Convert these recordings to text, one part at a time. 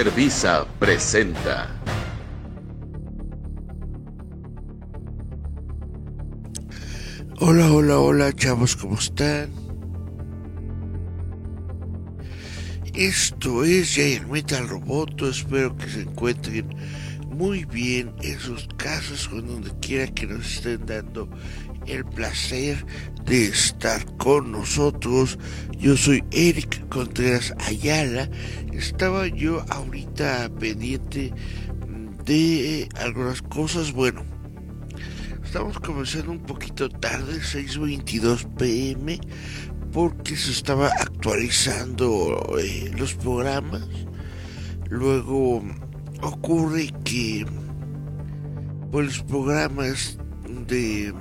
Líder Visa presenta. Hola, hola, hola, chavos, ¿cómo están? Esto es Giant Metal Roboto, espero que se encuentren muy bien en sus casas o en donde quiera que nos estén dando el placer de estar con nosotros. Yo soy Eric Contreras Ayala. Estaba yo ahorita pendiente de algunas cosas. Bueno, estamos comenzando un poquito tarde, 6.22 pm, porque se estaba actualizando eh, los programas. Luego ocurre que pues, los programas de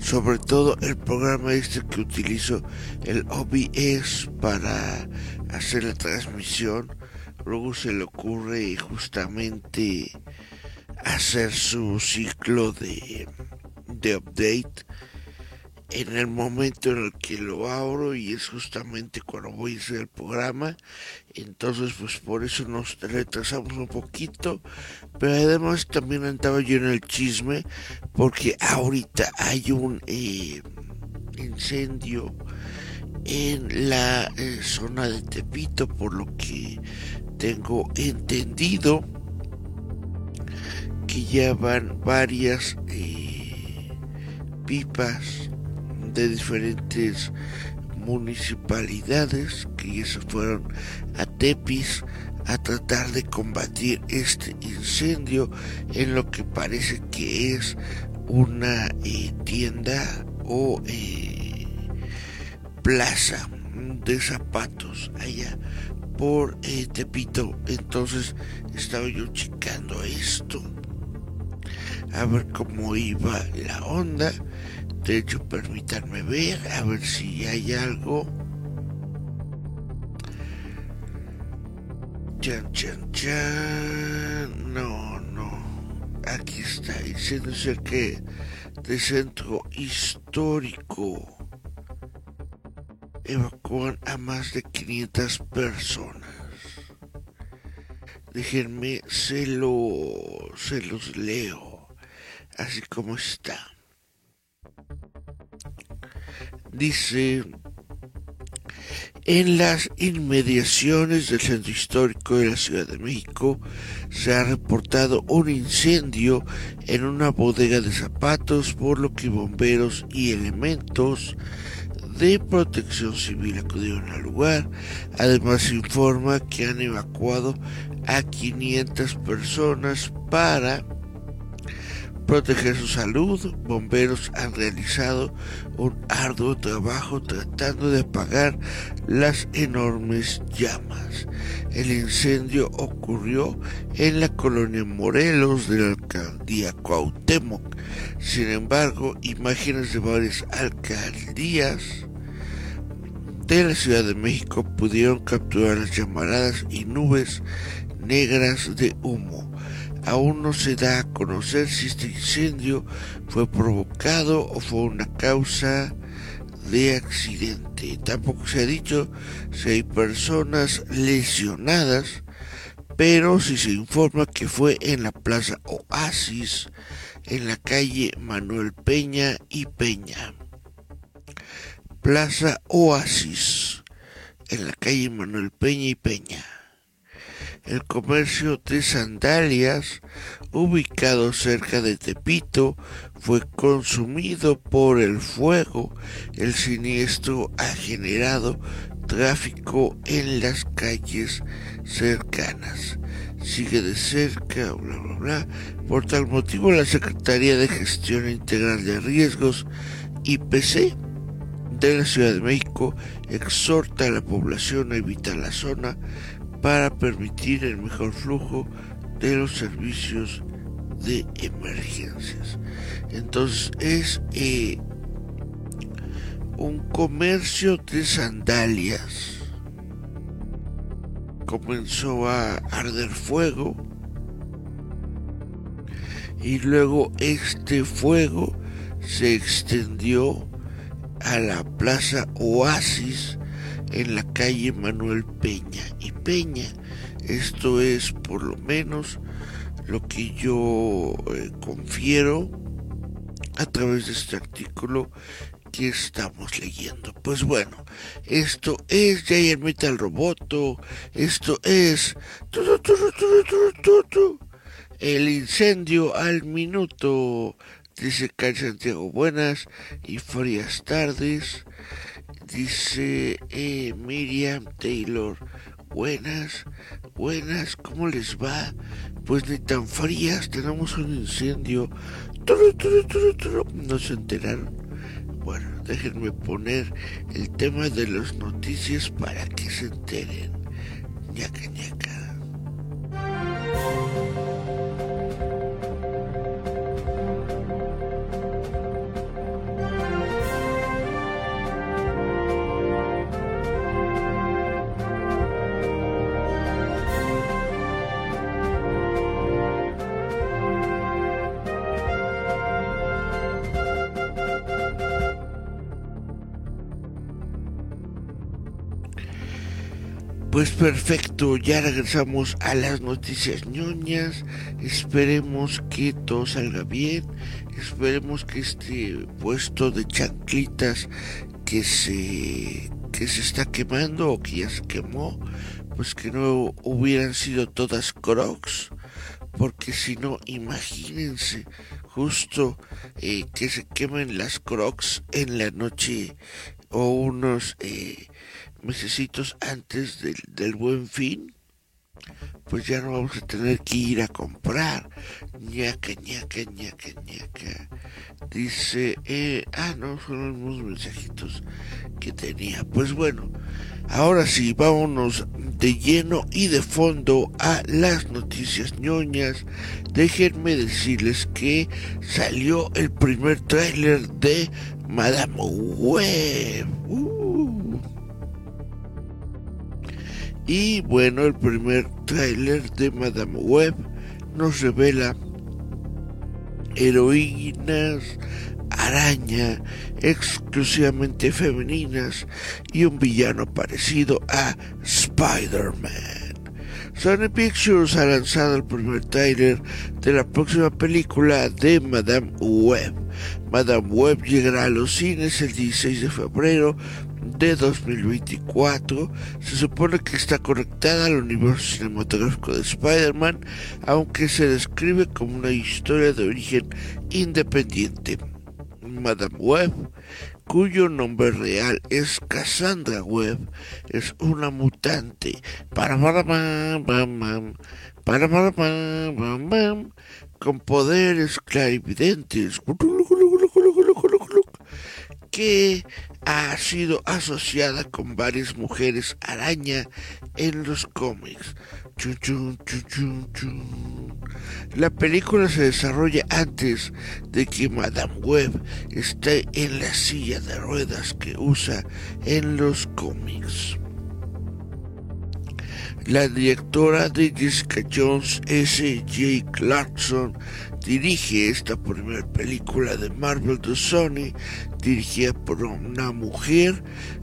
sobre todo el programa este que utilizo el OBS para hacer la transmisión. Luego se le ocurre justamente hacer su ciclo de, de update en el momento en el que lo abro y es justamente cuando voy a hacer el programa entonces pues por eso nos retrasamos un poquito pero además también andaba yo en el chisme porque ahorita hay un eh, incendio en la eh, zona de Tepito por lo que tengo entendido que ya van varias eh, pipas de diferentes municipalidades que ya se fueron a Tepis a tratar de combatir este incendio en lo que parece que es una eh, tienda o eh, plaza de zapatos allá por eh, Tepito. Entonces estaba yo checando esto a ver cómo iba la onda de hecho, permítanme ver, a ver si hay algo. Chan, chan, chan. No, no. Aquí está, diciéndose que de centro histórico evacúan a más de 500 personas. Déjenme, se, lo, se los leo, así como está. Dice, en las inmediaciones del centro histórico de la Ciudad de México se ha reportado un incendio en una bodega de zapatos, por lo que bomberos y elementos de protección civil acudieron al lugar. Además se informa que han evacuado a 500 personas para proteger su salud, bomberos han realizado un arduo trabajo tratando de apagar las enormes llamas. El incendio ocurrió en la colonia Morelos de la alcaldía Cuauhtémoc. Sin embargo, imágenes de varias alcaldías de la Ciudad de México pudieron capturar las llamaradas y nubes negras de humo aún no se da a conocer si este incendio fue provocado o fue una causa de accidente. Tampoco se ha dicho si hay personas lesionadas, pero sí se informa que fue en la Plaza Oasis, en la calle Manuel Peña y Peña. Plaza Oasis, en la calle Manuel Peña y Peña. El comercio de sandalias, ubicado cerca de Tepito, fue consumido por el fuego. El siniestro ha generado tráfico en las calles cercanas. Sigue de cerca, bla, bla, bla. Por tal motivo, la Secretaría de Gestión Integral de Riesgos, IPC, de la Ciudad de México, exhorta a la población a evitar la zona para permitir el mejor flujo de los servicios de emergencias. Entonces es eh, un comercio de sandalias. Comenzó a arder fuego y luego este fuego se extendió a la plaza Oasis en la calle Manuel Peña y Peña. Esto es por lo menos lo que yo eh, confiero a través de este artículo que estamos leyendo. Pues bueno, esto es Jair Metal Roboto, esto es el incendio al minuto, dice Carl Santiago, buenas y frías tardes, dice eh, Miriam Taylor, buenas, buenas, ¿cómo les va? Pues ni tan frías, tenemos un incendio, no se enteraron. Bueno, déjenme poner el tema de las noticias para que se enteren. ñaca ñaca. Pues perfecto, ya regresamos a las noticias ñoñas. Esperemos que todo salga bien. Esperemos que este puesto de chanclitas que se que se está quemando o que ya se quemó, pues que no hubieran sido todas crocs, porque si no, imagínense justo eh, que se quemen las crocs en la noche o unos eh, mesecitos antes del, del buen fin, pues ya no vamos a tener que ir a comprar. ñaca, ñaca, ñaca, ñaca. Dice, eh, ah, no, son unos mensajitos que tenía. Pues bueno, ahora sí, vámonos de lleno y de fondo a las noticias ñoñas. Déjenme decirles que salió el primer tráiler de Madame Web. Uh. Y bueno, el primer tráiler de Madame Web nos revela heroínas araña exclusivamente femeninas y un villano parecido a Spider-Man. Sony Pictures ha lanzado el primer tráiler de la próxima película de Madame Web. Madame Web llegará a los cines el 16 de febrero de 2024. Se supone que está conectada al universo cinematográfico de Spider-Man, aunque se describe como una historia de origen independiente. Madame Web, cuyo nombre real es Cassandra Webb, es una mutante para para con poderes clarividentes que ha sido asociada con varias mujeres araña en los cómics. La película se desarrolla antes de que Madame Web esté en la silla de ruedas que usa en los cómics. La directora de Jessica Jones, S.J. Clarkson, dirige esta primera película de Marvel de Sony, dirigida por una mujer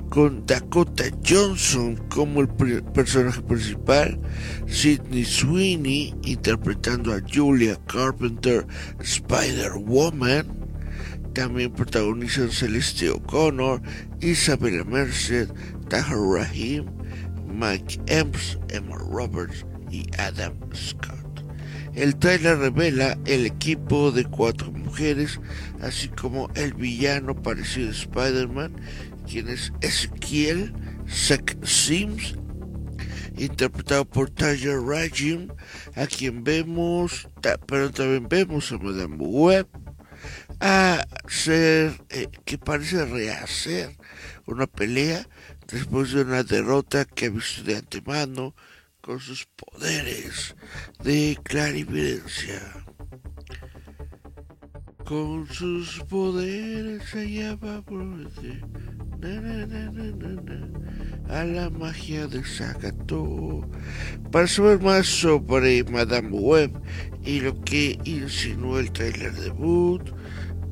con Dakota Johnson como el personaje principal, Sidney Sweeney interpretando a Julia Carpenter, Spider-Woman, también protagonizan Celeste O'Connor, Isabella Merced, Tahar Rahim, Mike Epps, Emma Roberts y Adam Scott. El trailer revela el equipo de cuatro mujeres, así como el villano parecido a Spider-Man, quien es Ezekiel Sek Sims, interpretado por Tyler Rajim, a quien vemos, pero también vemos a Madame Web, a ser, eh, que parece rehacer una pelea después de una derrota que ha visto de antemano con sus poderes de clarividencia. Con sus poderes allá va a la magia de Sagato. Para saber más sobre Madame Web y lo que insinuó el trailer debut,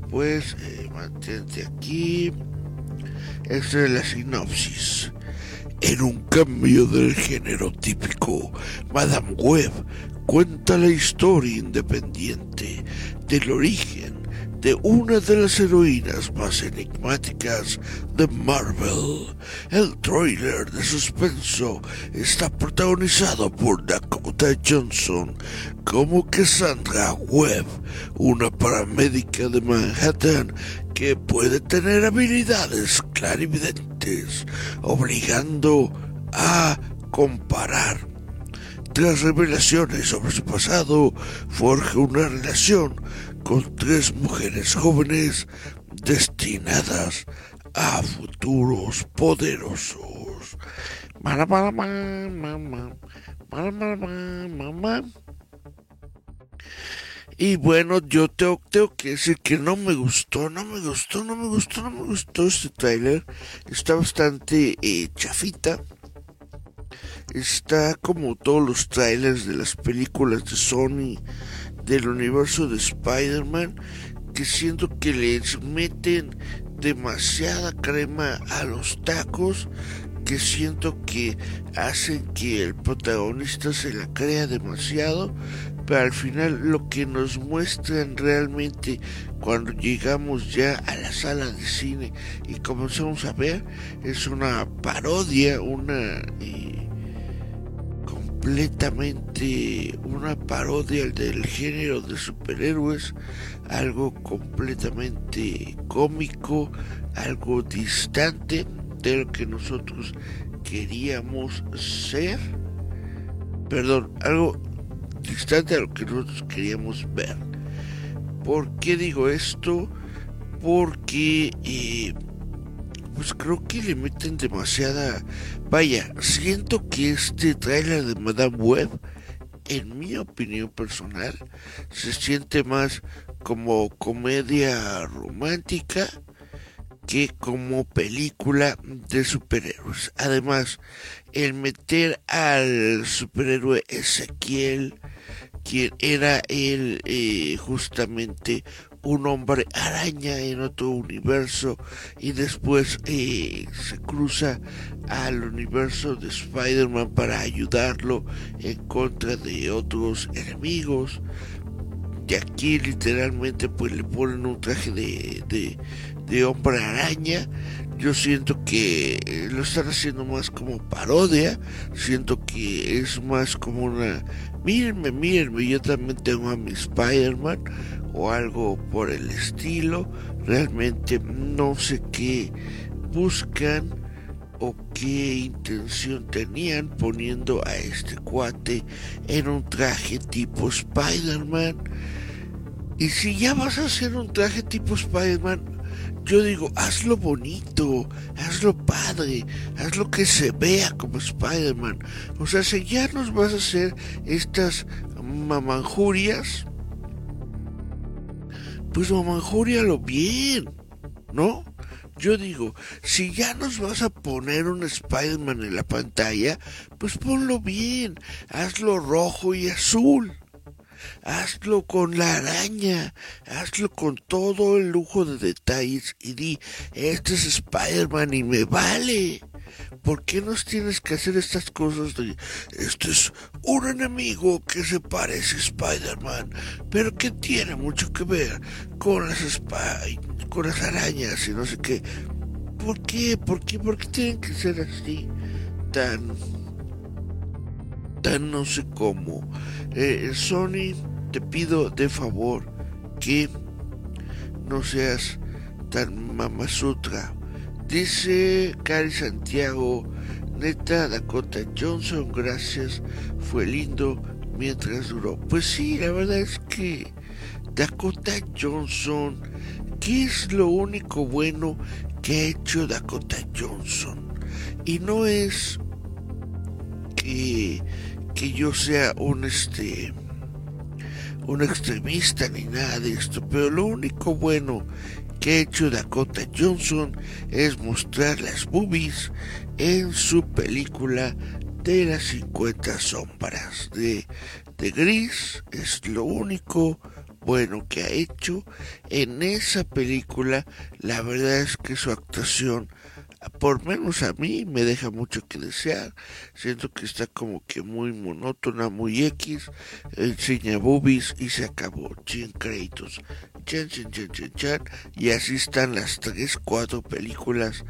pues eh, mantente aquí. Es la sinopsis. En un cambio del género típico, Madame Web cuenta la historia independiente del origen de una de las heroínas más enigmáticas de Marvel. El trailer de suspenso está protagonizado por Dakota Johnson como Cassandra Webb, una paramédica de Manhattan que puede tener habilidades clarividentes, obligando a comparar. Tras revelaciones sobre su pasado, forja una relación con tres mujeres jóvenes destinadas a futuros poderosos. Y bueno, yo tengo, que decir que no me gustó, no me gustó, no me gustó, no me gustó este trailer. Está bastante eh, chafita. Está como todos los trailers de las películas de Sony del universo de Spider-Man que siento que les meten demasiada crema a los tacos que siento que hacen que el protagonista se la crea demasiado pero al final lo que nos muestran realmente cuando llegamos ya a la sala de cine y comenzamos a ver es una parodia una eh, completamente una parodia del género de superhéroes, algo completamente cómico, algo distante de lo que nosotros queríamos ser, perdón, algo distante de lo que nosotros queríamos ver. ¿Por qué digo esto? Porque eh, pues creo que le meten demasiada... Vaya, siento que este trailer de Madame Web, en mi opinión personal, se siente más como comedia romántica que como película de superhéroes. Además, el meter al superhéroe Ezequiel, quien era él eh, justamente un hombre araña en otro universo y después eh, se cruza al universo de Spider-Man para ayudarlo en contra de otros enemigos. Y aquí literalmente pues le ponen un traje de, de, de hombre araña. Yo siento que eh, lo están haciendo más como parodia. Siento que es más como una... Mírenme, mírenme, yo también tengo a mi Spider-Man o algo por el estilo. Realmente no sé qué buscan o qué intención tenían poniendo a este cuate en un traje tipo Spider-Man. Y si ya vas a hacer un traje tipo Spider-Man, yo digo, hazlo bonito, hazlo padre, hazlo que se vea como Spider-Man. O sea, si ya nos vas a hacer estas mamanjurias, pues lo bien, ¿no? Yo digo, si ya nos vas a poner un Spider-Man en la pantalla, pues ponlo bien, hazlo rojo y azul. Hazlo con la araña, hazlo con todo el lujo de detalles y di, este es Spider-Man y me vale. ¿Por qué nos tienes que hacer estas cosas de, este es un enemigo que se parece a Spider-Man, pero que tiene mucho que ver con las, con las arañas y no sé qué? ¿Por qué? ¿Por qué? ¿Por qué tienen que ser así? Tan... tan no sé cómo. Eh, Sony, te pido de favor que no seas tan mamasutra. Dice Cari Santiago, neta Dakota Johnson, gracias, fue lindo mientras duró. Pues sí, la verdad es que Dakota Johnson, ¿qué es lo único bueno que ha hecho Dakota Johnson? Y no es que, que yo sea un este un extremista ni nada de esto, pero lo único bueno que ha hecho Dakota Johnson es mostrar las boobies en su película de las 50 sombras de, de Gris. Es lo único bueno que ha hecho en esa película. La verdad es que su actuación por menos a mí me deja mucho que desear. Siento que está como que muy monótona, muy X. Enseña boobies y se acabó. Chin créditos. Y así están las tres, cuatro películas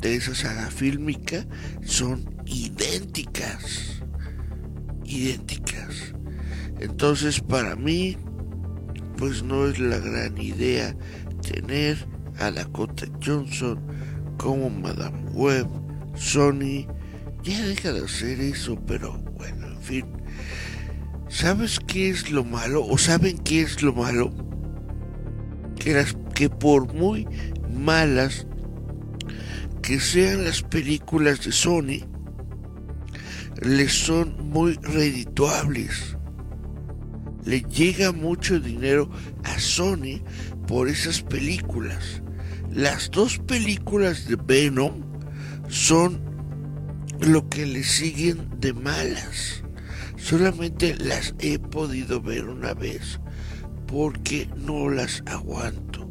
de esa saga fílmica. Son idénticas. Idénticas. Entonces para mí, pues no es la gran idea tener a Dakota Johnson como Madame Web, Sony, ya deja de hacer eso, pero bueno, en fin. ¿Sabes qué es lo malo? ¿O saben qué es lo malo? Que, las, que por muy malas que sean las películas de Sony, les son muy redituables. Le llega mucho dinero a Sony por esas películas. Las dos películas de Venom son lo que le siguen de malas. Solamente las he podido ver una vez porque no las aguanto.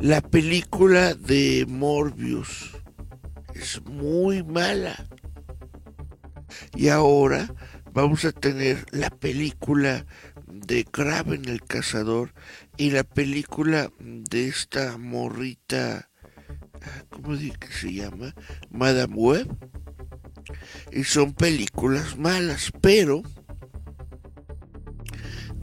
La película de Morbius es muy mala. Y ahora vamos a tener la película de Kraven el cazador y la película de esta morrita, ¿cómo que se llama? Madame Web. Y son películas malas, pero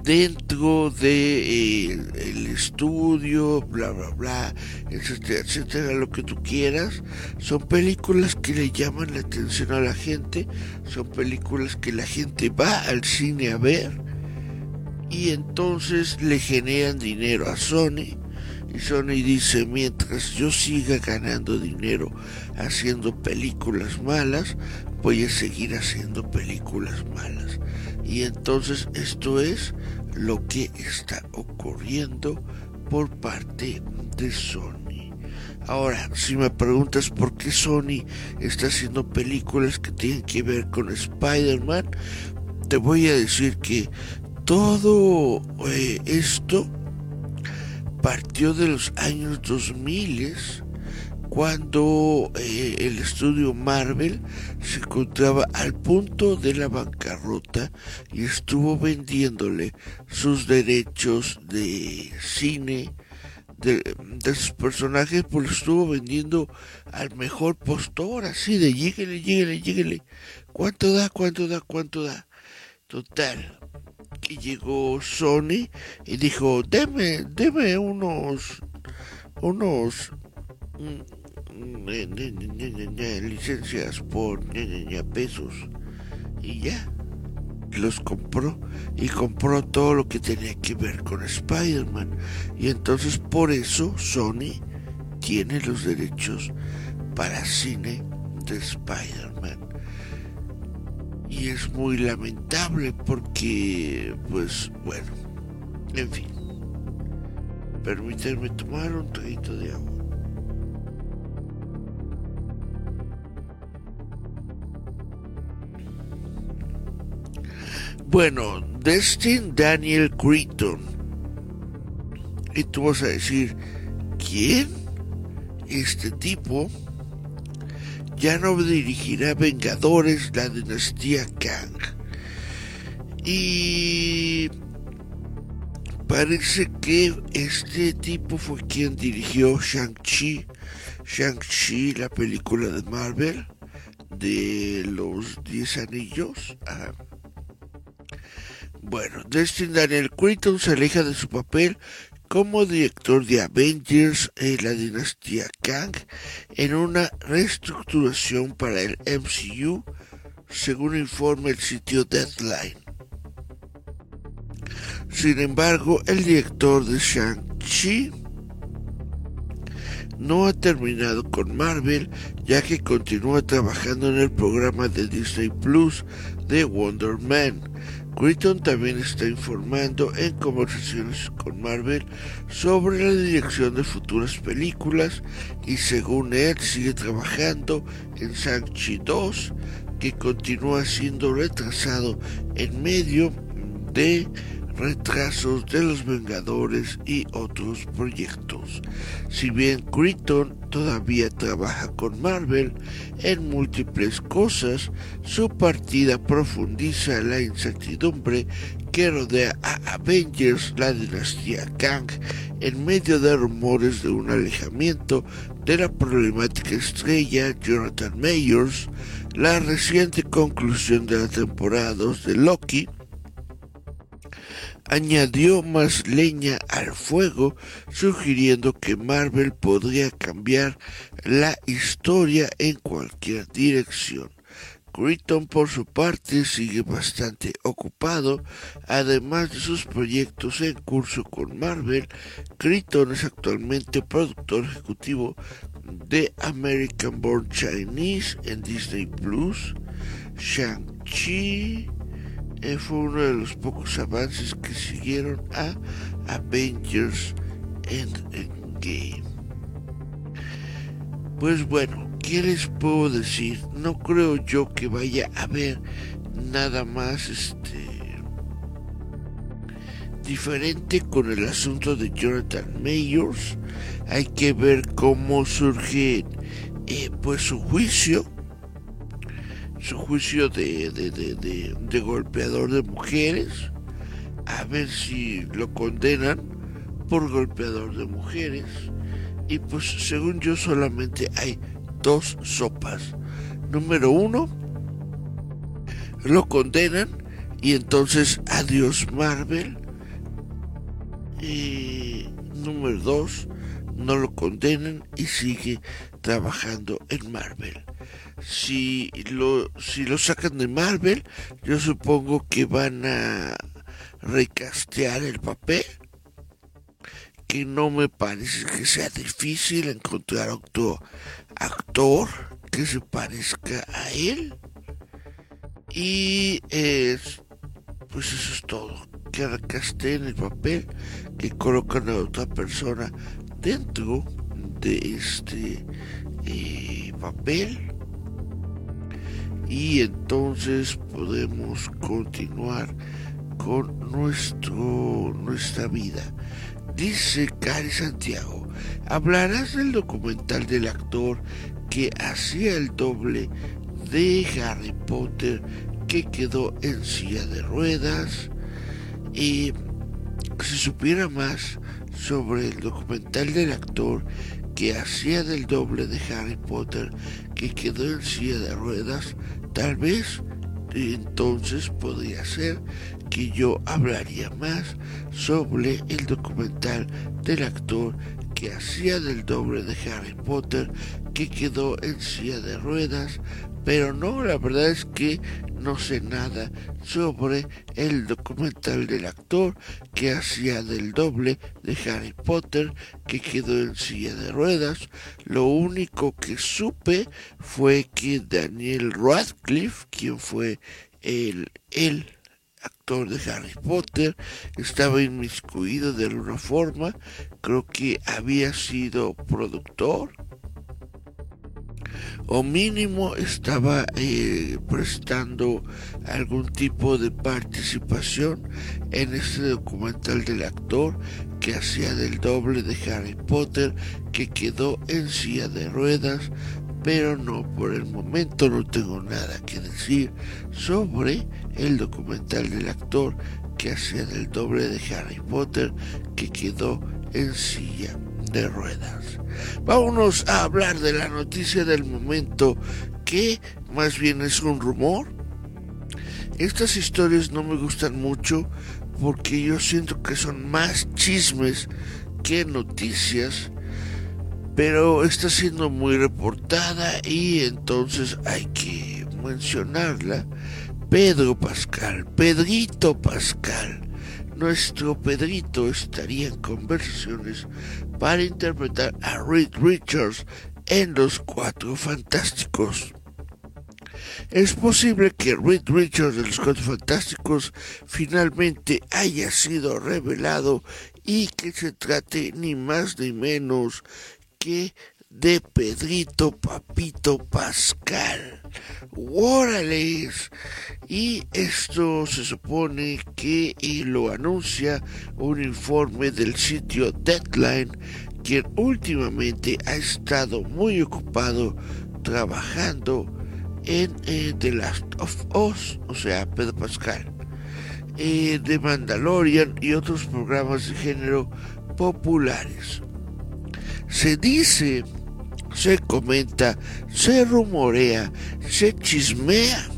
dentro de eh, el estudio, bla bla bla, etcétera, etcétera, lo que tú quieras, son películas que le llaman la atención a la gente, son películas que la gente va al cine a ver y entonces le generan dinero a Sony y Sony dice mientras yo siga ganando dinero haciendo películas malas voy a seguir haciendo películas malas y entonces esto es lo que está ocurriendo por parte de Sony. Ahora si me preguntas por qué Sony está haciendo películas que tienen que ver con Spider-Man te voy a decir que todo eh, esto partió de los años 2000 cuando eh, el estudio Marvel se encontraba al punto de la bancarrota y estuvo vendiéndole sus derechos de cine de, sus personajes, pues estuvo vendiendo al mejor postor, así de lléguele, lléguele, lléguele. ¿Cuánto da? ¿Cuánto da? ¿Cuánto da? Total, que llegó Sony y dijo, deme, deme unos, unos mm, licencias por pesos y ya los compró y compró todo lo que tenía que ver con Spider-Man y entonces por eso Sony tiene los derechos para cine de Spider-Man y es muy lamentable porque, pues bueno, en fin. Permítanme tomar un traguito de agua. Bueno, Destin Daniel Creighton. Y tú vas a decir, ¿quién? Este tipo ya no dirigirá Vengadores, la dinastía Kang. Y parece que este tipo fue quien dirigió Shang-Chi, Shang-Chi, la película de Marvel de los 10 anillos. Bueno, Destin Daniel Creighton se aleja de su papel como director de Avengers en la dinastía Kang en una reestructuración para el MCU, según informa el sitio Deadline. Sin embargo, el director de Shang-Chi no ha terminado con Marvel, ya que continúa trabajando en el programa de Disney Plus de Wonder Man. Creighton también está informando en conversaciones con Marvel sobre la dirección de futuras películas y según él sigue trabajando en Shang-Chi 2 que continúa siendo retrasado en medio de retrasos de los Vengadores y otros proyectos. Si bien Creighton todavía trabaja con Marvel en múltiples cosas, su partida profundiza la incertidumbre que rodea a Avengers, la dinastía Kang, en medio de rumores de un alejamiento de la problemática estrella Jonathan Mayors, la reciente conclusión de la temporada 2 de Loki, añadió más leña al fuego, sugiriendo que Marvel podría cambiar la historia en cualquier dirección. Creighton por su parte sigue bastante ocupado, además de sus proyectos en curso con Marvel. Creighton es actualmente productor ejecutivo de American Born Chinese en Disney Plus, Shang-Chi, fue uno de los pocos avances que siguieron a Avengers Endgame. Pues bueno, ¿qué les puedo decir? No creo yo que vaya a haber nada más este diferente con el asunto de Jonathan Mayors. Hay que ver cómo surge eh, pues su juicio su juicio de, de, golpeador de mujeres, a ver si lo condenan por golpeador de mujeres. Y pues según yo solamente hay dos sopas. Número uno, lo condenan y entonces adiós Marvel. Y número dos, no lo condenan y sigue trabajando en Marvel si lo, si lo sacan de Marvel, yo supongo que van a recastear el papel. Que no me parece que sea difícil encontrar otro actor que se parezca a él. Y es, pues eso es todo. Que recasteen el papel, que colocan a otra persona dentro de este eh, papel y entonces podemos continuar con nuestro, nuestra vida. Dice Cari Santiago, hablarás del documental del actor que hacía el doble de Harry Potter que quedó en silla de ruedas y si supiera más sobre el documental del actor que hacía del doble de Harry Potter que quedó en silla de ruedas, Tal vez entonces podría ser que yo hablaría más sobre el documental del actor que hacía del doble de Harry Potter que quedó en silla de ruedas pero no, la verdad es que no sé nada sobre el documental del actor que hacía del doble de Harry Potter que quedó en silla de ruedas. Lo único que supe fue que Daniel Radcliffe, quien fue el, el actor de Harry Potter, estaba inmiscuido de alguna forma. Creo que había sido productor o mínimo estaba eh, prestando algún tipo de participación en este documental del actor que hacía del doble de Harry Potter que quedó en silla de ruedas pero no, por el momento no tengo nada que decir sobre el documental del actor que hacía del doble de Harry Potter que quedó en silla de ruedas. Vámonos a hablar de la noticia del momento que más bien es un rumor. Estas historias no me gustan mucho porque yo siento que son más chismes que noticias, pero está siendo muy reportada y entonces hay que mencionarla. Pedro Pascal, Pedrito Pascal, nuestro Pedrito estaría en conversaciones para interpretar a Reed Richards en Los Cuatro Fantásticos. Es posible que Reed Richards de Los Cuatro Fantásticos finalmente haya sido revelado y que se trate ni más ni menos que de Pedrito Papito Pascal. ¡Órales! Y esto se supone que lo anuncia un informe del sitio Deadline, quien últimamente ha estado muy ocupado trabajando en eh, The Last of Us, o sea, Pedro Pascal, eh, de Mandalorian y otros programas de género populares. Se dice se comenta, se rumorea, se chismea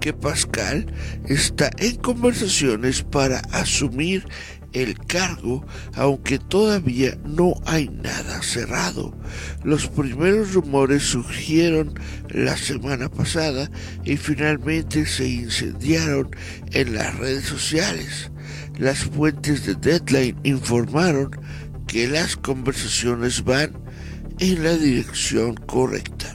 que Pascal está en conversaciones para asumir el cargo, aunque todavía no hay nada cerrado. Los primeros rumores surgieron la semana pasada y finalmente se incendiaron en las redes sociales. Las fuentes de Deadline informaron que las conversaciones van en la dirección correcta.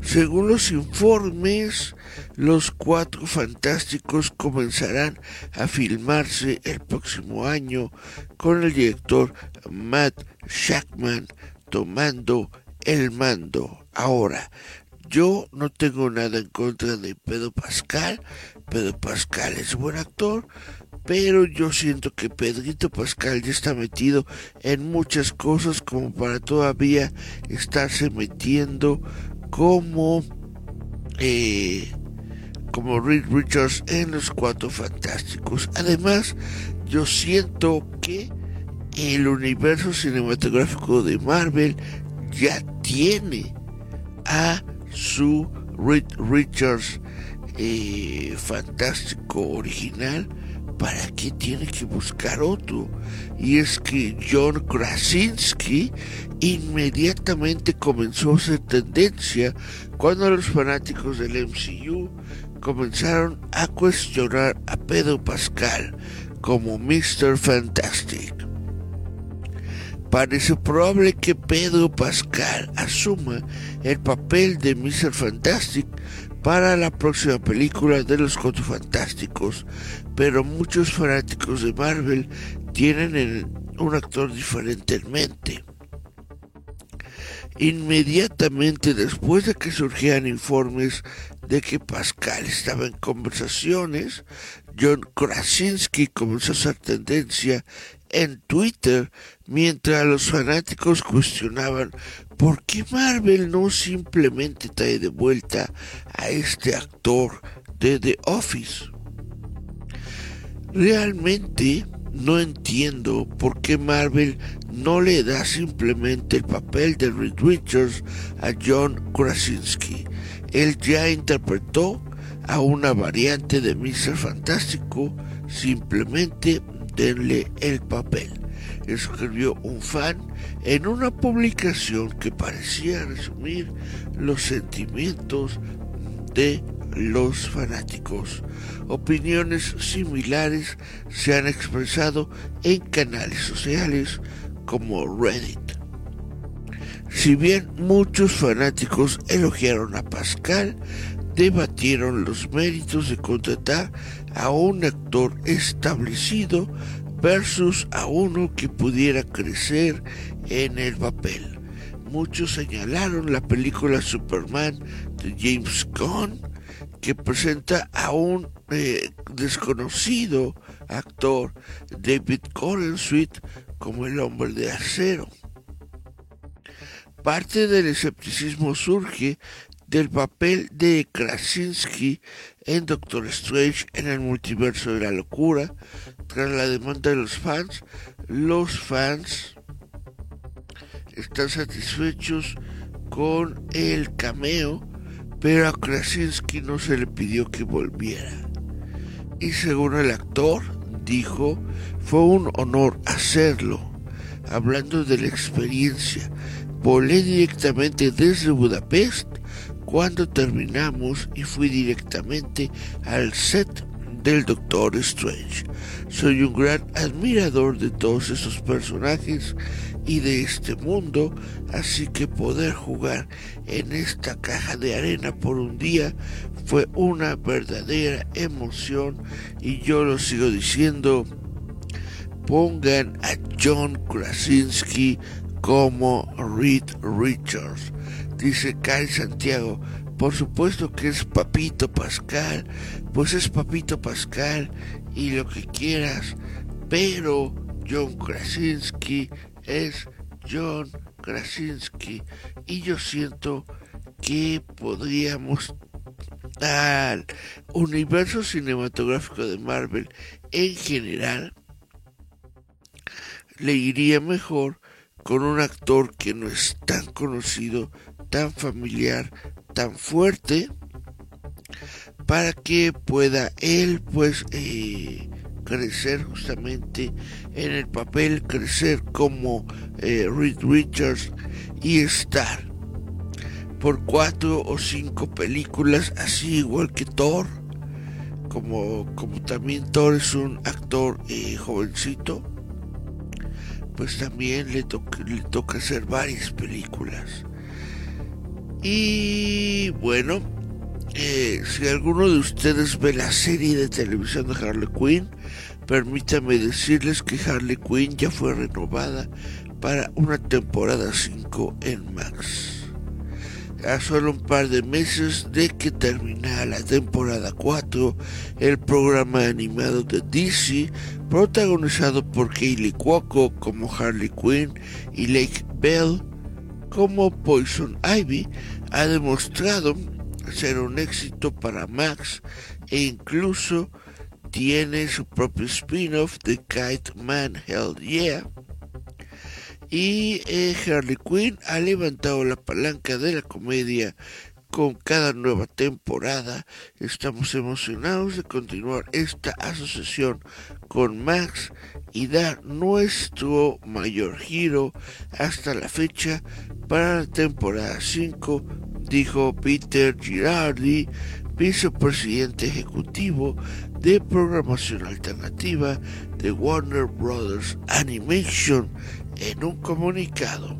Según los informes, los cuatro fantásticos comenzarán a filmarse el próximo año con el director Matt Shackman tomando el mando. Ahora, yo no tengo nada en contra de Pedro Pascal. Pedro Pascal es buen actor, pero yo siento que Pedrito Pascal ya está metido en muchas cosas como para todavía estarse metiendo como eh, como Reed Richards en los Cuatro Fantásticos. Además, yo siento que el universo cinematográfico de Marvel ya tiene a su Reed Richards eh, fantástico original ¿para qué tiene que buscar otro? Y es que John Krasinski inmediatamente comenzó a ser tendencia cuando los fanáticos del MCU comenzaron a cuestionar a Pedro Pascal como Mr. Fantastic. Parece probable que Pedro Pascal asuma el papel de Mr. Fantastic para la próxima película de los Cuatro Fantásticos, pero muchos fanáticos de Marvel tienen un actor diferente en mente. Inmediatamente después de que surgían informes de que Pascal estaba en conversaciones, John Krasinski comenzó a hacer tendencia en Twitter mientras los fanáticos cuestionaban por qué Marvel no simplemente trae de vuelta a este actor de The Office. Realmente no entiendo por qué Marvel no le da simplemente el papel de Reed Richards a John Krasinski. Él ya interpretó a una variante de Mr. Fantástico, simplemente denle el papel. Escribió un fan en una publicación que parecía resumir los sentimientos de los fanáticos. Opiniones similares se han expresado en canales sociales como Reddit. Si bien muchos fanáticos elogiaron a Pascal, debatieron los méritos de contratar a un actor establecido versus a uno que pudiera crecer en el papel. Muchos señalaron la película Superman de James Gunn, que presenta a un desconocido actor, David Sweet como el hombre de acero. Parte del escepticismo surge del papel de Krasinski en Doctor Strange en el multiverso de la locura. Tras la demanda de los fans, los fans están satisfechos con el cameo, pero a Krasinski no se le pidió que volviera. Y según el actor, dijo, fue un honor hacerlo. Hablando de la experiencia, volé directamente desde Budapest cuando terminamos y fui directamente al set del Doctor Strange. Soy un gran admirador de todos esos personajes y de este mundo, así que poder jugar en esta caja de arena por un día fue una verdadera emoción y yo lo sigo diciendo, pongan a John Krasinski como Reed Richards. Dice Kyle Santiago, por supuesto que es Papito Pascal, pues es Papito Pascal y lo que quieras, pero John Krasinski es John Krasinski. Y yo siento que podríamos al universo cinematográfico de Marvel en general. Le iría mejor con un actor que no es tan conocido, tan familiar, tan fuerte, para que pueda él pues eh, crecer justamente en el papel, crecer como eh, Reed Richards y estar por cuatro o cinco películas, así igual que Thor, como, como también Thor es un actor eh, jovencito, pues también le, le toca hacer varias películas. Y bueno, si alguno de ustedes ve la serie de televisión de Harley Quinn, permítame decirles que Harley Quinn ya fue renovada para una temporada 5 en Max. A solo un par de meses de que terminara la temporada 4, el programa animado de DC, protagonizado por Kaylee Cuoco como Harley Quinn y Lake Bell como Poison Ivy, ha demostrado ser un éxito para Max e incluso tiene su propio spin-off de Kite Man Hell Yeah. Y eh, Harley Quinn ha levantado la palanca de la comedia con cada nueva temporada. Estamos emocionados de continuar esta asociación con Max y dar nuestro mayor giro hasta la fecha para la temporada 5 dijo Peter Girardi, vicepresidente ejecutivo de programación alternativa de Warner Brothers Animation, en un comunicado.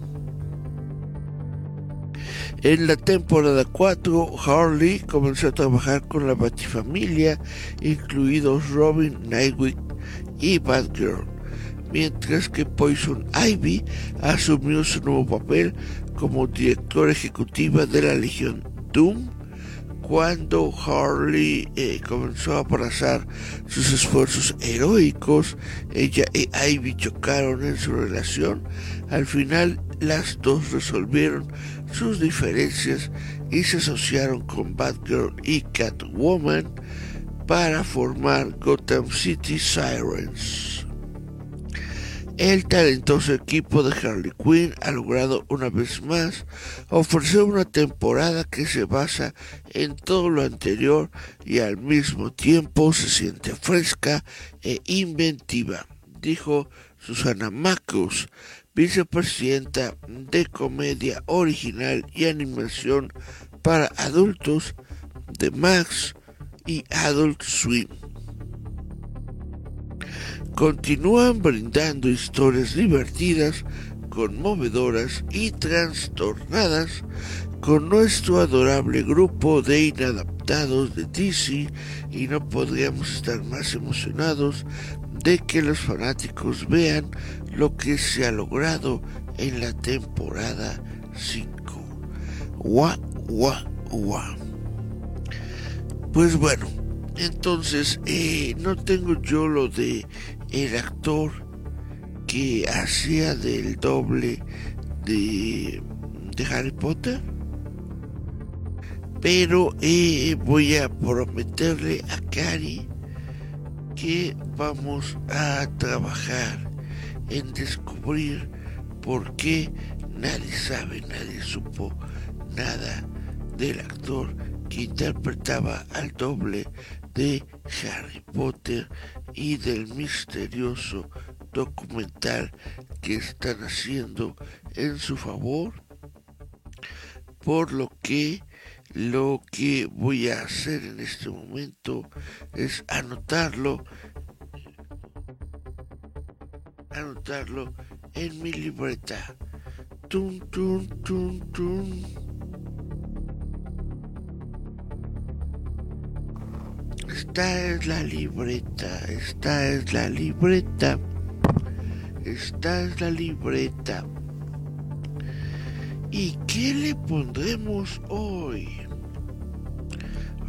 En la temporada 4, Harley comenzó a trabajar con la Batifamilia, incluidos Robin, Nightwing y Batgirl, mientras que Poison Ivy asumió su nuevo papel como directora ejecutiva de la Legión Doom cuando Harley eh, comenzó a abrazar sus esfuerzos heroicos, ella y Ivy chocaron en su relación. Al final, las dos resolvieron sus diferencias y se asociaron con Batgirl y Catwoman para formar Gotham City Sirens. El talentoso equipo de Harley Quinn ha logrado una vez más ofrecer una temporada que se basa en todo lo anterior y al mismo tiempo se siente fresca e inventiva, dijo Susana Macus, vicepresidenta de comedia original y animación para adultos de Max y Adult Swim continúan brindando historias divertidas, conmovedoras y trastornadas con nuestro adorable grupo de inadaptados de DC y no podríamos estar más emocionados de que los fanáticos vean lo que se ha logrado en la temporada 5. Gua, gua, gua. Pues bueno, entonces eh, no tengo yo lo de el actor que hacía del doble de, Harry Potter. Pero eh, voy a prometerle a Cari que vamos a trabajar en descubrir por qué nadie sabe, nadie supo nada del actor que interpretaba al doble de Harry Potter y del misterioso documental que están haciendo en su favor. Por lo que lo que voy a hacer en este momento es anotarlo anotarlo en mi libreta. Tum, tum, tum, tum. Esta es la libreta, esta es la libreta, esta es la libreta. ¿Y qué le pondremos hoy?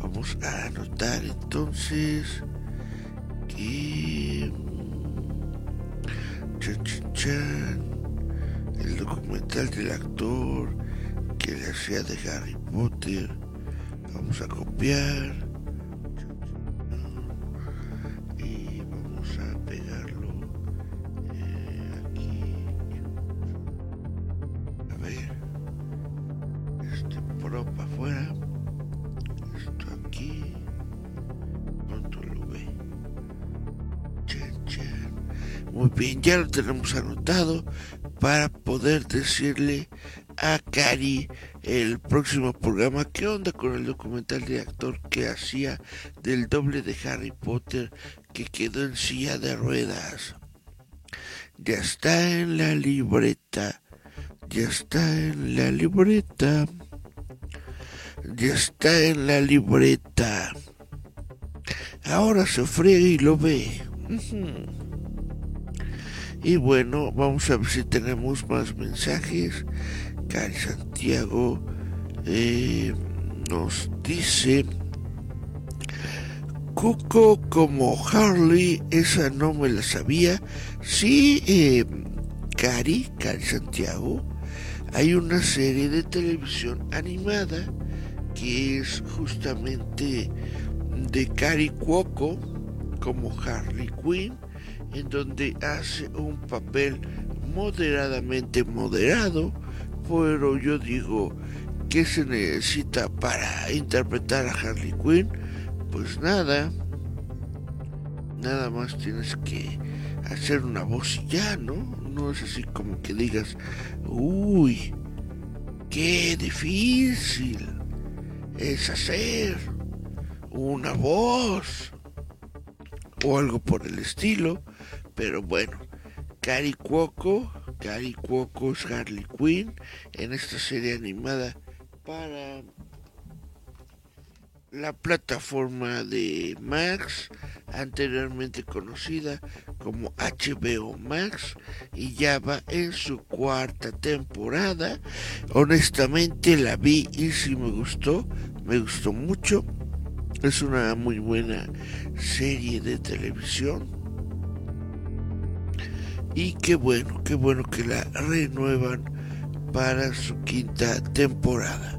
Vamos a anotar entonces que el documental del actor que le hacía de Harry Potter. Vamos a copiar bien, ya lo tenemos anotado para poder decirle a Cari el próximo programa qué onda con el documental de actor que hacía del doble de Harry Potter que quedó en silla de ruedas. Ya está en la libreta, ya está en la libreta, ya está en la libreta. Ahora se friega y lo ve. Y bueno, vamos a ver si tenemos más mensajes. Cari Santiago eh, nos dice, Coco como Harley, esa no me la sabía. Sí, eh, Cari, Cari Santiago, hay una serie de televisión animada que es justamente de Cari Cuoco como Harley Quinn en donde hace un papel moderadamente moderado, pero yo digo, ¿qué se necesita para interpretar a Harley Quinn? Pues nada, nada más tienes que hacer una voz y ya, ¿no? No es así como que digas, uy, qué difícil es hacer una voz o algo por el estilo. Pero bueno, Cari Cuoco, Cari Cuoco es Harley Quinn en esta serie animada para la plataforma de Max, anteriormente conocida como HBO Max, y ya va en su cuarta temporada. Honestamente la vi y sí me gustó, me gustó mucho. Es una muy buena serie de televisión. Y qué bueno, qué bueno que la renuevan para su quinta temporada.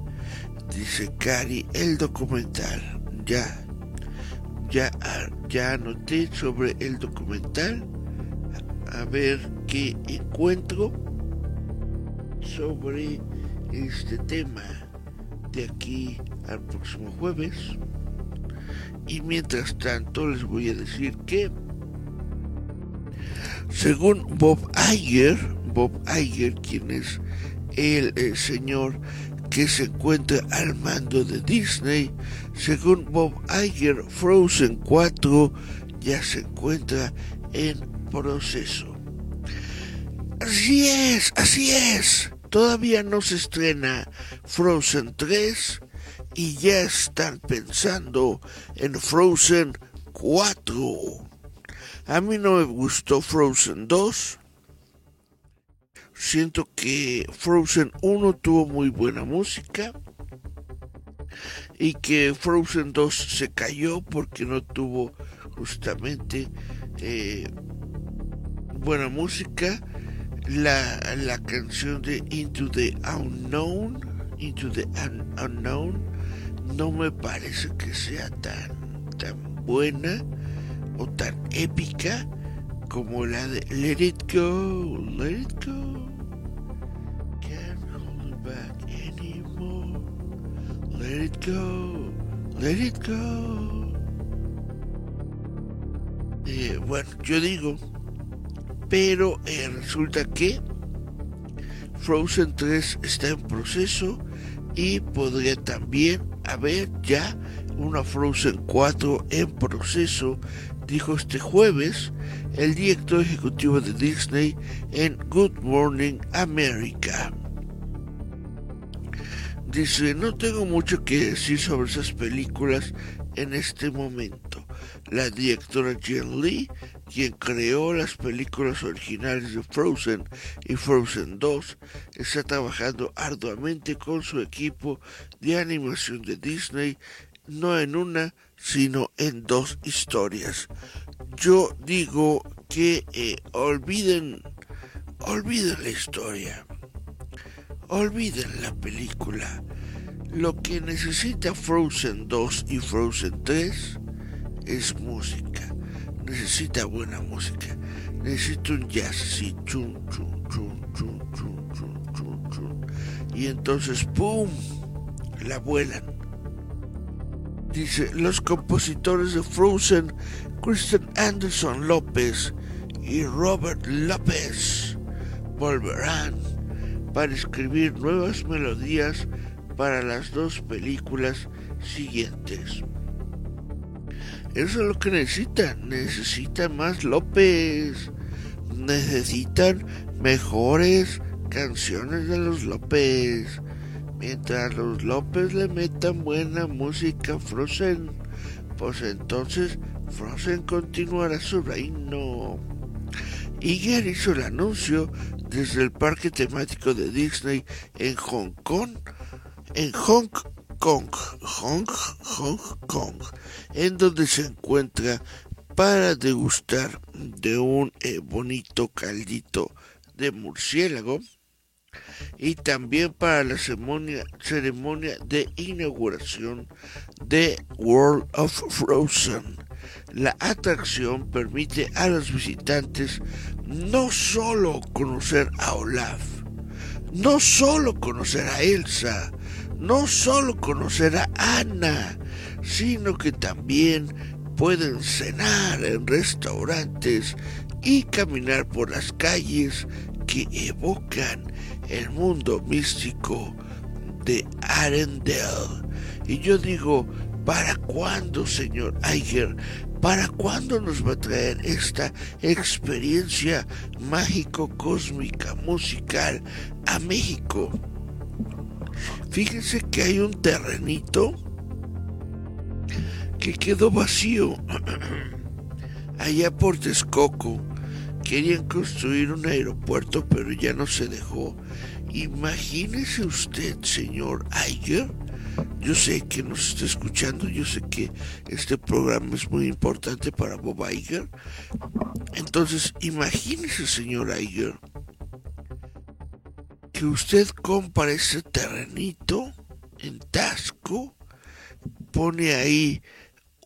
Dice Cari, el documental. Ya, ya, ya anoté sobre el documental. A ver qué encuentro sobre este tema de aquí al próximo jueves. Y mientras tanto les voy a decir que según Bob Iger, Bob Iger, quien es el, señor que se encuentra al mando de Disney, según Bob Iger, Frozen 4 ya se encuentra en proceso. Así es, así es. Todavía no se estrena Frozen 3 y ya están pensando en Frozen 4. A mí no me gustó Frozen 2. Siento que Frozen 1 tuvo muy buena música y que Frozen 2 se cayó porque no tuvo justamente eh, buena música. la, la canción de Into the Unknown, Into the Unknown, no me parece que sea tan, tan buena o tan épica como la de Let It Go, Let It Go. Can't hold it back anymore. Let it go, let it go. Eh, bueno, yo digo, pero eh, resulta que Frozen 3 está en proceso y podría también haber ya una Frozen 4 en proceso, dijo este jueves el director ejecutivo de Disney en Good Morning America. Dice, no tengo mucho que decir sobre esas películas en este momento. La directora Jen Lee, quien creó las películas originales de Frozen y Frozen 2, está trabajando arduamente con su equipo de animación de Disney, no en una, sino en dos historias. Yo digo que eh, olviden, olviden la historia, olviden la película. Lo que necesita Frozen 2 y Frozen 3 es música. Necesita buena música. Necesita un jazz así, chun, chun, chun, chun, chun, chun, chun, chun. Y entonces, ¡pum! La vuelan. Dice, los compositores de Frozen, Kristen Anderson López y Robert López, volverán para escribir nuevas melodías para las dos películas siguientes. Eso es lo que necesitan. Necesitan más López. Necesitan mejores canciones de los López. Mientras los López le metan buena música a Frozen, pues entonces Frozen continuará su reino. Iger hizo el anuncio desde el parque temático de Disney en Hong Kong, en Hong Kong, Hong, Hong Kong, en donde se encuentra para degustar de un eh, bonito caldito de murciélago y también para la ceremonia, ceremonia de inauguración de World of Frozen. La atracción permite a los visitantes no solo conocer a Olaf, no solo conocer a Elsa, no solo conocer a Ana, sino que también pueden cenar en restaurantes y caminar por las calles que evocan el mundo místico de Arendelle. Y yo digo, ¿para cuándo, señor Iger? ¿Para cuándo nos va a traer esta experiencia mágico-cósmica musical a México? Fíjense que hay un terrenito que quedó vacío allá por Texcoco. Querían construir un aeropuerto, pero ya no se dejó. Imagínese usted, señor Iger. Yo sé que nos está escuchando, yo sé que este programa es muy importante para Bob Iger. Entonces, imagínese, señor Iger, que usted compra ese terrenito en Tasco, pone ahí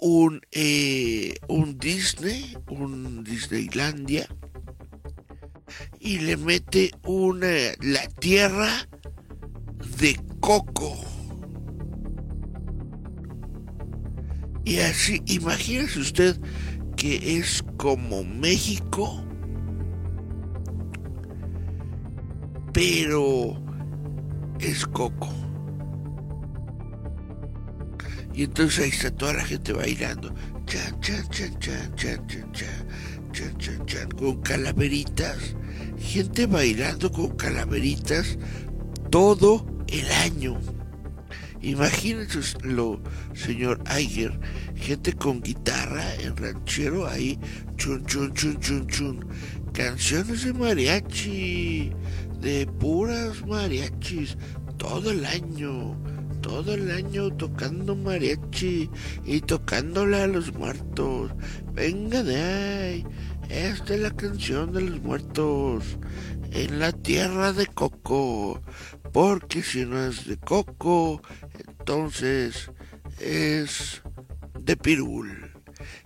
un, eh, un Disney, un Disneylandia, y le mete una, la tierra de coco. Y así, imagínese usted que es como México, pero es coco. Y entonces ahí está toda la gente bailando. Chan, chan, chan, chan, chan, chan, chan, chan, chan, con calaveritas. Gente bailando con calaveritas todo el año. Imagínense lo, señor Iger, gente con guitarra en ranchero ahí, chun, chun, chun, chun, chun. Canciones de mariachi, de puras mariachis, todo el año, todo el año tocando mariachi y tocándole a los muertos. Venga de ahí, es de la canción de los muertos en la tierra de Coco. Porque si no es de Coco, entonces es de Pirul.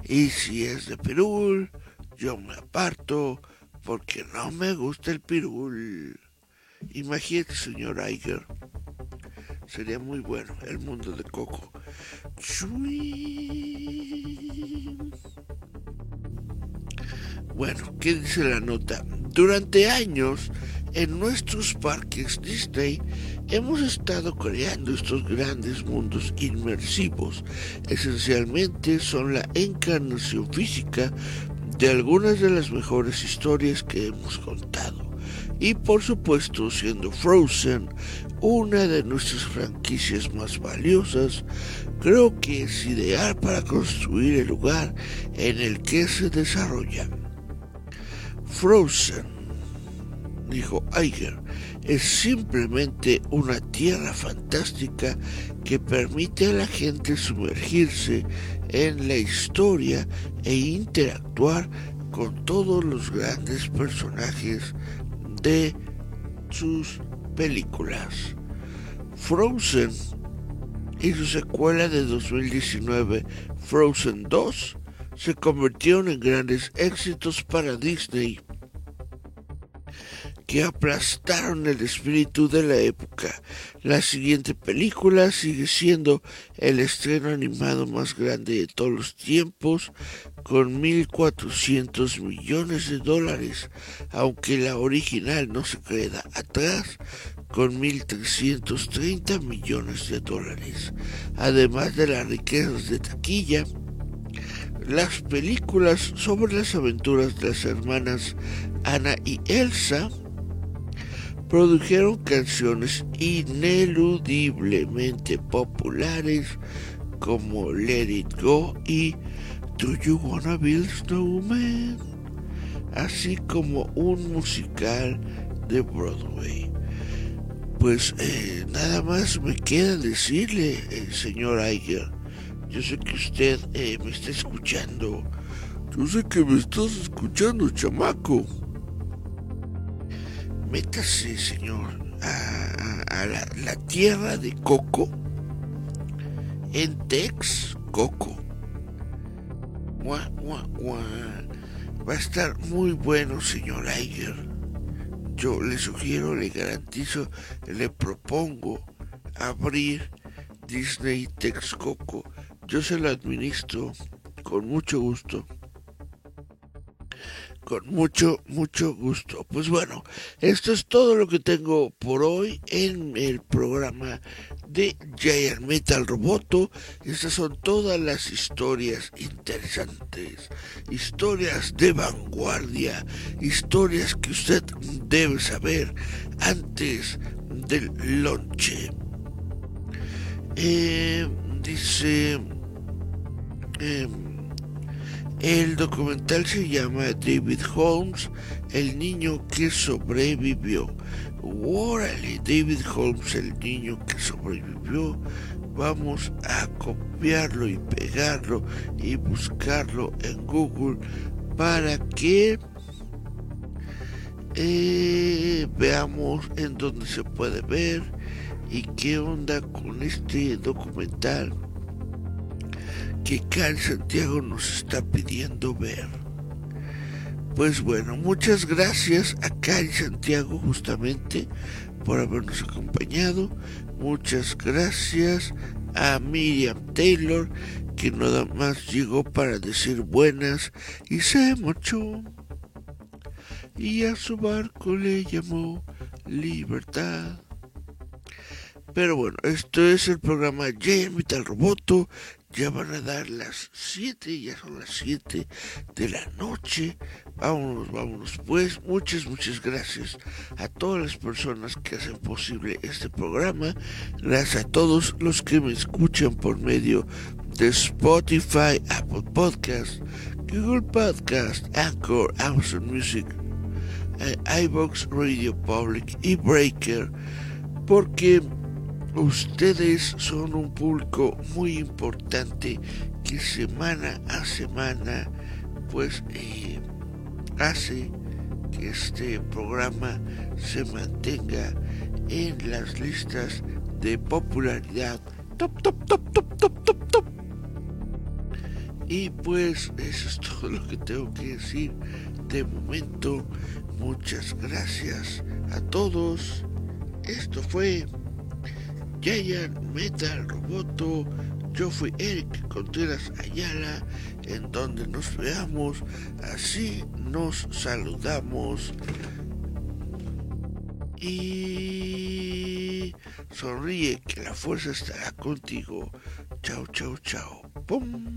Y si es de Pirul, yo me aparto porque no me gusta el Pirul. Imagínate, señor Iger. Sería muy bueno el mundo de Coco. Bueno, ¿qué dice la nota? Durante años, en nuestros parques Disney, hemos estado creando estos grandes mundos inmersivos. Esencialmente son la encarnación física de algunas de las mejores historias que hemos contado. Y por supuesto, siendo Frozen una de nuestras franquicias más valiosas, creo que es ideal para construir el lugar en el que se desarrolla. Frozen, dijo Iger, es simplemente una tierra fantástica que permite a la gente sumergirse en la historia e interactuar con todos los grandes personajes de sus películas. Frozen y su secuela de 2019, Frozen 2, se convirtieron en grandes éxitos para Disney que aplastaron el espíritu de la época. La siguiente película sigue siendo el estreno animado más grande de todos los tiempos, con 1.400 millones de dólares, aunque la original no se queda atrás, con 1.330 millones de dólares. Además de las riquezas de taquilla, las películas sobre las aventuras de las hermanas Ana y Elsa produjeron canciones ineludiblemente populares como Let It Go y Do You Wanna Build Snowman, así como un musical de Broadway. Pues eh, nada más me queda decirle, eh, señor Iger, yo sé que usted eh, me está escuchando. Yo sé que me estás escuchando, chamaco métase, señor, a, la, tierra de Coco, en Tex Coco. Va a estar muy bueno, señor Iger. Yo le sugiero, le garantizo, le propongo abrir Disney Texcoco. Yo se lo administro con mucho gusto con mucho, mucho gusto. Pues bueno, esto es todo lo que tengo por hoy en el programa de Giant Metal Roboto. Estas son todas las historias interesantes, historias de vanguardia, historias que usted debe saber antes del lonche. Eh, dice... Em, el documental se llama David Holmes, el niño que sobrevivió. Órale, David Holmes, el niño que sobrevivió. Vamos a copiarlo y pegarlo y buscarlo en Google para que eh, veamos en dónde se puede ver y qué onda con este documental que Cal Santiago nos está pidiendo ver. Pues bueno, muchas gracias a Cari Santiago justamente por habernos acompañado. Muchas gracias a Miriam Taylor que nada más llegó para decir buenas y se marchó. Y a su barco le llamó libertad. Pero bueno, esto es el programa J Vital Roboto ya van a dar las 7, ya son las 7 de la noche. Vámonos, vámonos. Pues muchas, muchas gracias a todas las personas que hacen posible este programa. Gracias a todos los que me escuchan por medio de Spotify, Apple Podcast, Google Podcast, Anchor, Amazon Music, eh, iBox Radio Public y Breaker. Porque Ustedes son un público muy importante que semana a semana pues eh, hace que este programa se mantenga en las listas de popularidad. Top, top, top, top, top, top, top. Y pues eso es todo lo que tengo que decir de momento. Muchas gracias a todos. Esto fue Giant Metal Roboto. Yo fui Eric Contreras Ayala. En donde nos veamos, así nos saludamos. Y sonríe que la fuerza estará contigo. Chao, chao, chao. ¡Pum!